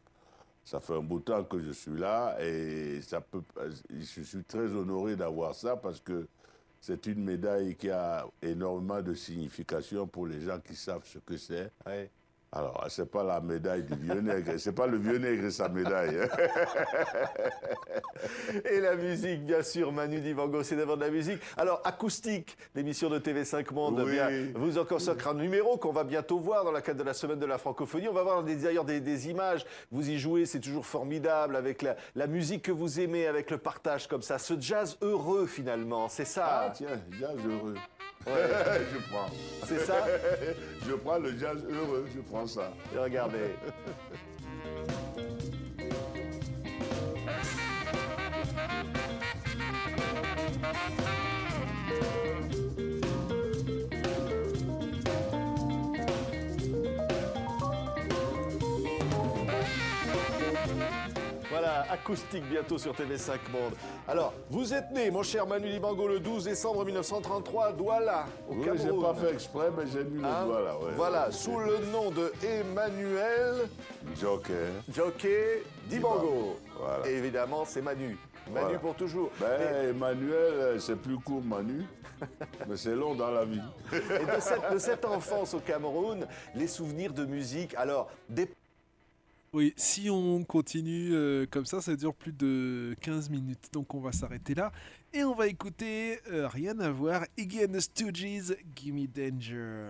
Ça fait un bout de temps que je suis là et ça peut, je suis très honoré d'avoir ça parce que c'est une médaille qui a énormément de signification pour les gens qui savent ce que c'est. Alors, c'est pas la médaille du vieux nègre, c'est pas le vieux nègre et sa médaille. hein. Et la musique, bien sûr, Manu Divango, c'est d'abord de la musique. Alors, acoustique, l'émission de TV5 Monde, Oui. bien, vous en consacrez un numéro qu'on va bientôt voir dans le cadre de la semaine de la francophonie. On va voir d'ailleurs des, des images. Vous y jouez, c'est toujours formidable avec la, la musique que vous aimez, avec le partage comme ça. Ce jazz heureux, finalement, c'est ça. Ah, tiens, jazz heureux. Ouais. je prends. C'est ça Je prends le jazz heureux, je prends ça. Regardez. Voilà, acoustique bientôt sur TV5 Monde. Alors, vous êtes né, mon cher Manu Dibango, le 12 décembre 1933 à Douala, au Oui, Cameroun. j'ai pas fait exprès, mais j'ai mis Hein le ouais. voilà, sous le nom de Emmanuel Joker. Jockey Dibango. Voilà. Et évidemment, c'est Manu. Manu Voilà. pour toujours. Ben, Emmanuel, euh, c'est plus court Manu, mais c'est long dans la vie. Et de cette, de cette enfance au Cameroun, les souvenirs de musique, alors, des Oui, si on continue euh, comme ça, ça dure plus de 15 minutes. Donc on va s'arrêter là. Et on va écouter, euh, rien à voir, Iggy and the Stooges, Gimme Danger.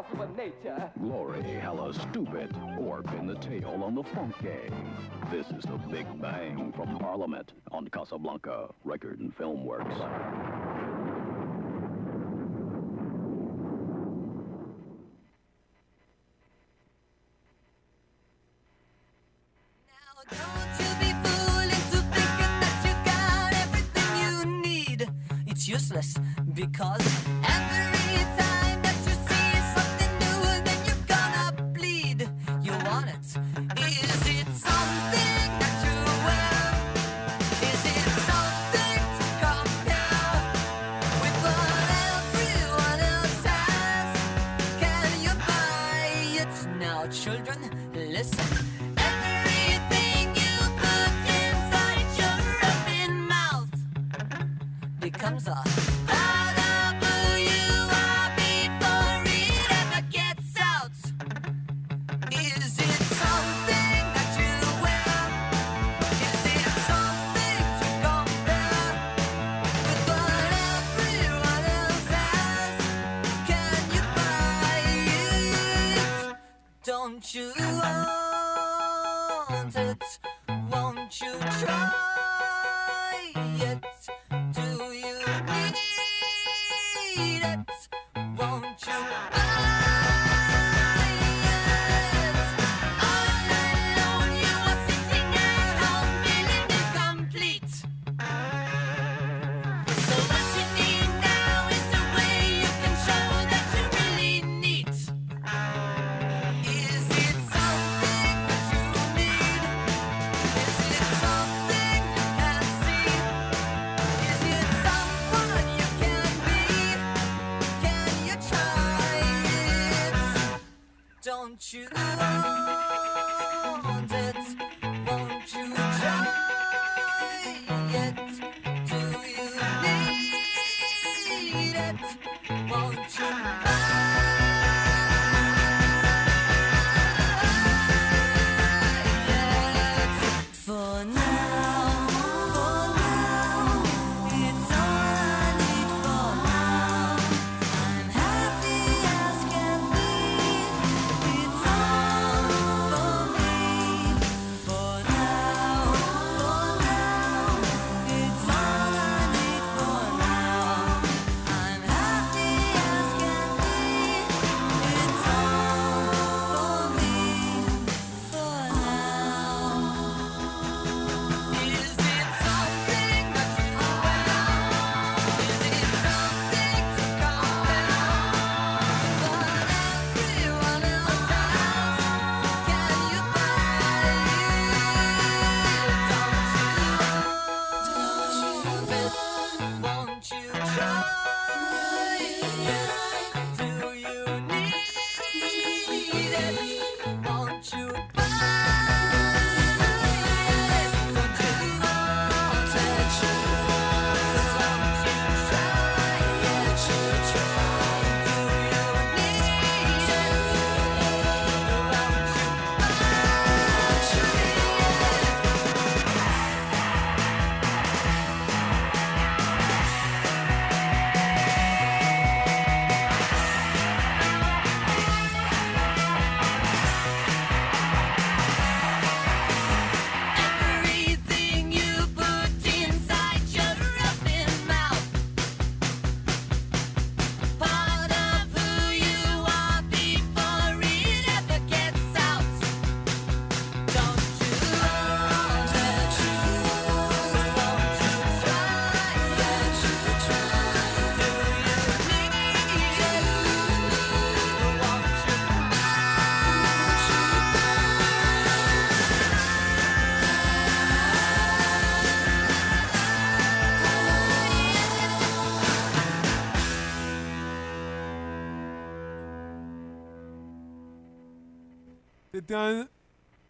impossible nature. Glory, hella stupid. Orp in the tail on the funky. This is the Big Bang from Parliament on Casablanca Record and Film Works. useless because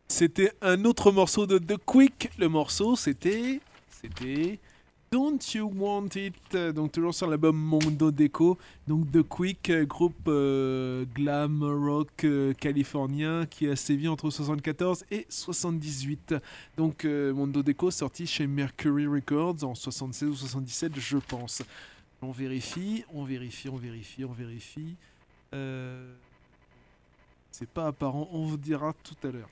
c'était un... Autre morceau de The Quick. Le morceau, c'était... C'était... Don't You Want It, donc toujours sur l'album Mondo Deco, donc The Quick, euh, groupe euh, glam rock euh, californien qui a sévi entre 74 et 78. Donc euh, Mondo Deco sorti chez Mercury Records en 76 ou 77, je pense. On vérifie, on vérifie, on vérifie, on vérifie. Euh, c'est pas apparent, on vous dira tout à l'heure.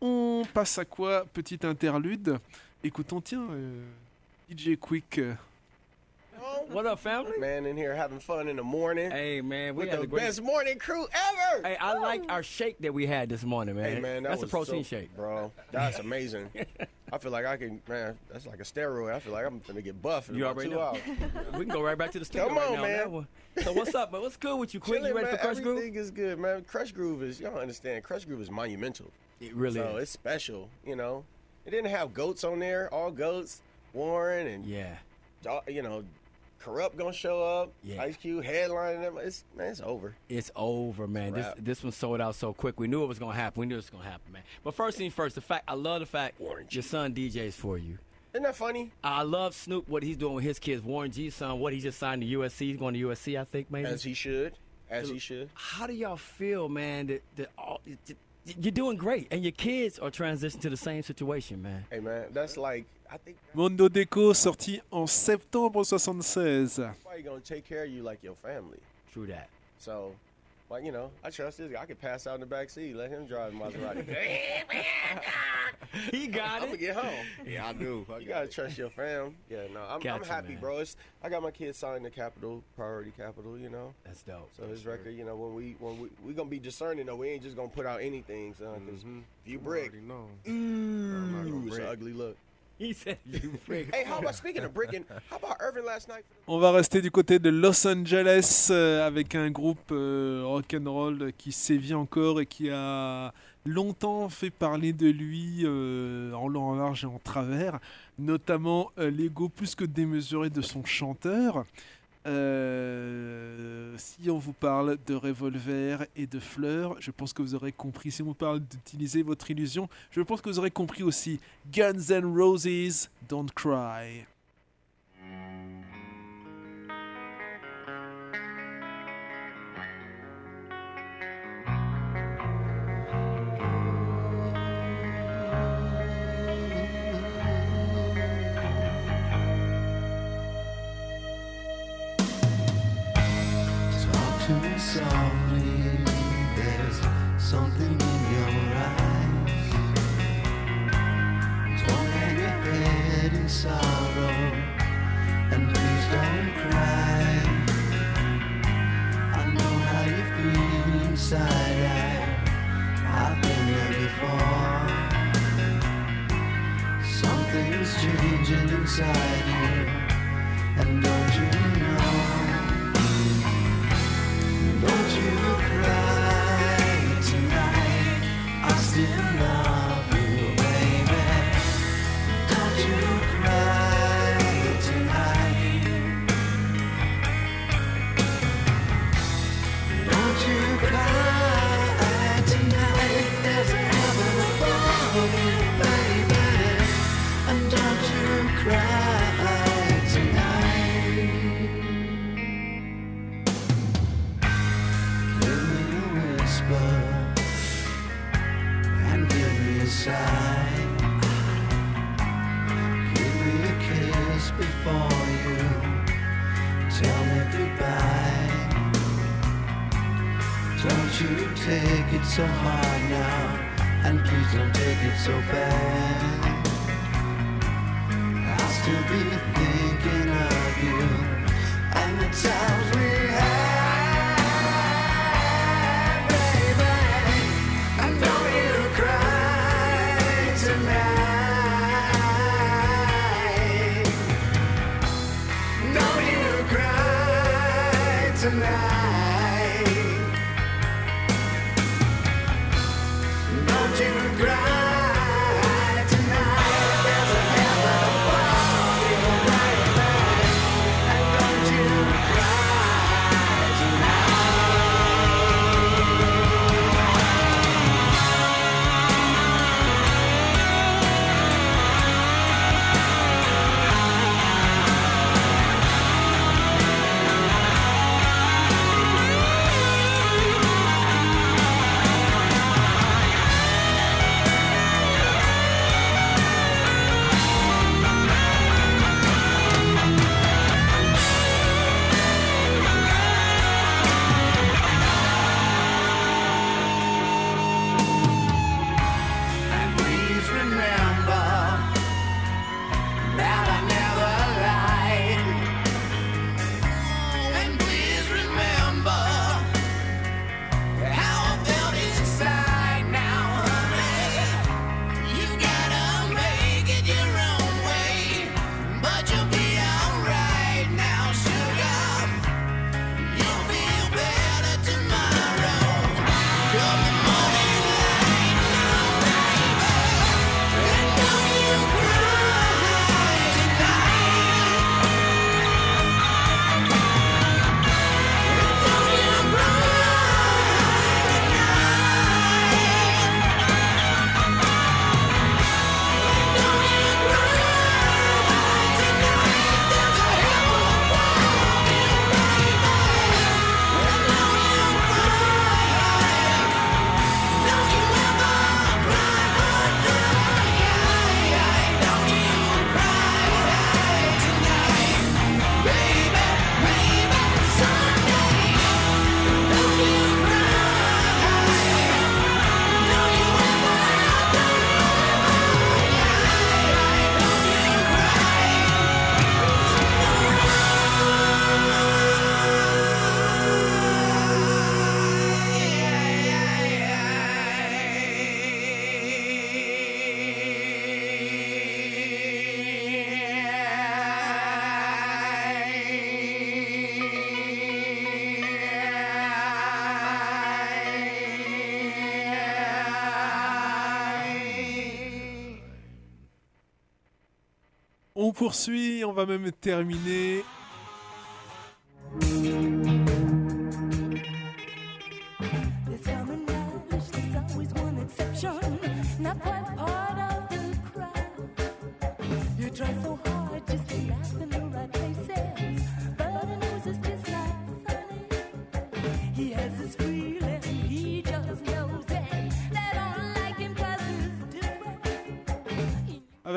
On passe à quoi Petite interlude? Écoutons, tiens, euh, DJ Quick. What up, family? Man, in here having fun in the morning. Hey, man, we with had the a great best morning crew ever. Hey, I like our shake that we had this morning, man. Hey, man, that that's was a protein so- shake. bro. That's amazing. I feel like I can, man. That's like a steroid. I feel like I'm gonna get buff in You already two know. we can go right back to the studio Come right on, now man. So what's up, man? What's good with you, Quick? You ready man. for Crush Groove? Everything is good, man. Crush Groove is y'all understand. Crush Groove is monumental. It really so is. it's special. You know, it didn't have goats on there. All goats. Warren and yeah, you know, corrupt gonna show up. Yeah. Ice Cube headlining them. It's man, it's over. It's over, man. This this one sold out so quick. We knew it was gonna happen. We knew it was gonna happen, man. But first thing first, the fact I love the fact your son DJs for you. Isn't that funny? I love Snoop what he's doing with his kids. Warren G's son, what he just signed to USC. He's going to USC, I think, maybe. As he should. As he should. How do y'all feel, man? That, that all, that- you're doing great, and your kids are transitioning to the same situation, man. Hey man, that's like Mondo Deco, sorti en septembre 76. Nobody gonna take care of you like your family. True that. So, like you know, I trust this. guy. I could pass out in the back seat, let him drive the Maserati. he got I'm gonna get home. Yeah, I do. I you gotta trust your fam. Yeah, no, I'm, I'm happy, man. bro. It's, I got my kids signed to Capital, Priority Capital. You know. That's dope. So his record, you know, when we when we we gonna be discerning though, we ain't just gonna put out anything, son. Because mm-hmm. if you brick, ooh, it's an ugly look. He said you brick. hey, how about speaking of bricking? How about Irvin last night? On va rester du côté de Los Angeles euh, avec un groupe euh, rock'n'roll qui sévit encore et qui a longtemps fait parler de lui euh, en long, en large et en travers, notamment euh, l'ego plus que démesuré de son chanteur. Euh, si on vous parle de revolver et de fleurs, je pense que vous aurez compris. Si on vous parle d'utiliser votre illusion, je pense que vous aurez compris aussi. Guns N' Roses, Don't Cry. I've been there before. Something's changing inside you, and don't you take it so hard now, and please don't take it so bad. I'll still be poursuit, on va même terminer.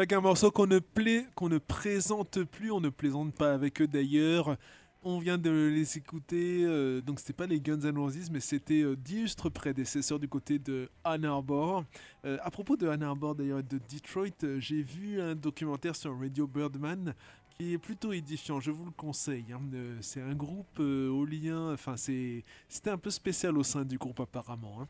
avec un morceau qu'on ne, pla- qu'on ne présente plus, on ne plaisante pas avec eux d'ailleurs. On vient de les écouter, euh, donc c'était pas les Guns N' Roses, mais c'était euh, d'illustres prédécesseurs du côté de Ann Arbor. Euh, à propos de Ann Arbor d'ailleurs et de Detroit, euh, j'ai vu un documentaire sur Radio Birdman qui est plutôt édifiant, je vous le conseille. Hein. C'est un groupe au lien, enfin c'était un peu spécial au sein du groupe apparemment. Hein.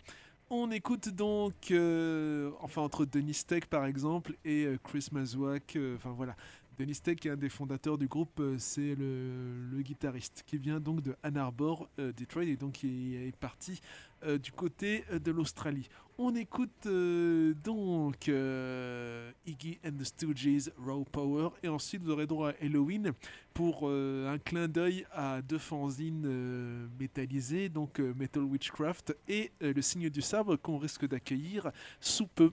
On écoute donc, euh, enfin entre Denis Tech par exemple et euh, Chris Mazwak, euh, enfin voilà, Denis Tech est un des fondateurs du groupe, c'est le, guitariste qui vient donc de Ann Arbor, Detroit, et donc il est parti du côté de l'Australie. On écoute euh, donc euh, Iggy and the Stooges Raw Power et ensuite vous aurez droit à Halloween pour euh, un clin d'œil à deux fanzines métallisées, donc Metal Witchcraft et Le Signe du Sabre qu'on risque d'accueillir sous peu.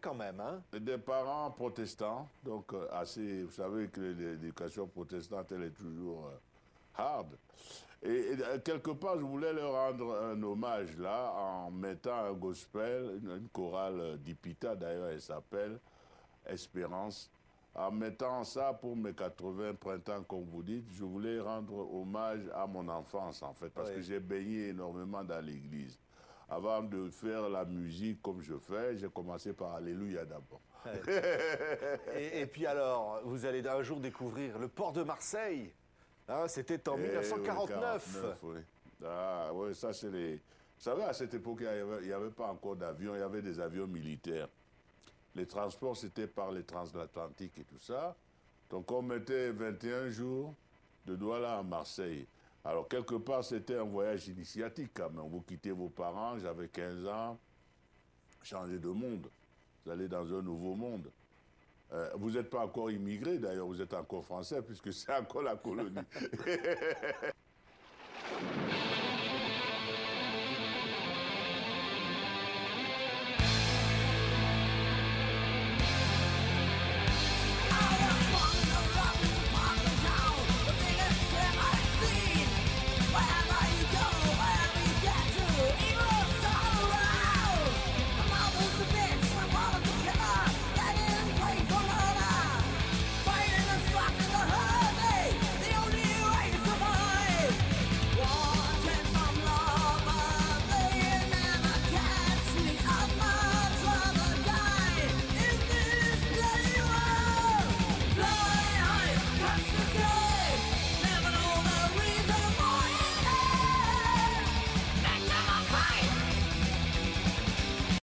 Quand même, hein? Des parents protestants, donc euh, assez. Vous savez que l'éducation protestante, elle est toujours euh, hard. Et, et, euh, quelque part, je voulais leur rendre un hommage là en mettant un gospel, une, une chorale euh, d'Ipita d'ailleurs, elle s'appelle Espérance. En mettant ça pour mes 80 printemps, comme vous dites, je voulais rendre hommage à mon enfance en fait, parce Oui. que j'ai baigné énormément dans l'église. Avant de faire la musique comme je fais, j'ai commencé par Alléluia d'abord. et, et puis alors, vous allez un jour découvrir le port de Marseille. Hein, C'était en Eh oui, 1949. 49, oui. Ah, oui, ça c'est les. Vous savez, à cette époque, il n'y avait pas encore d'avions, il y avait des avions militaires. Les transports, c'était par les transatlantiques et tout ça. Donc, on mettait 21 jours de Douala à Marseille. Alors, quelque part, c'était un voyage initiatique quand même. Vous quittez vos parents, j'avais 15 ans, changer de monde. Vous allez dans un nouveau monde. Euh, vous n'êtes pas encore immigré, d'ailleurs, vous êtes encore français, puisque c'est encore la colonie.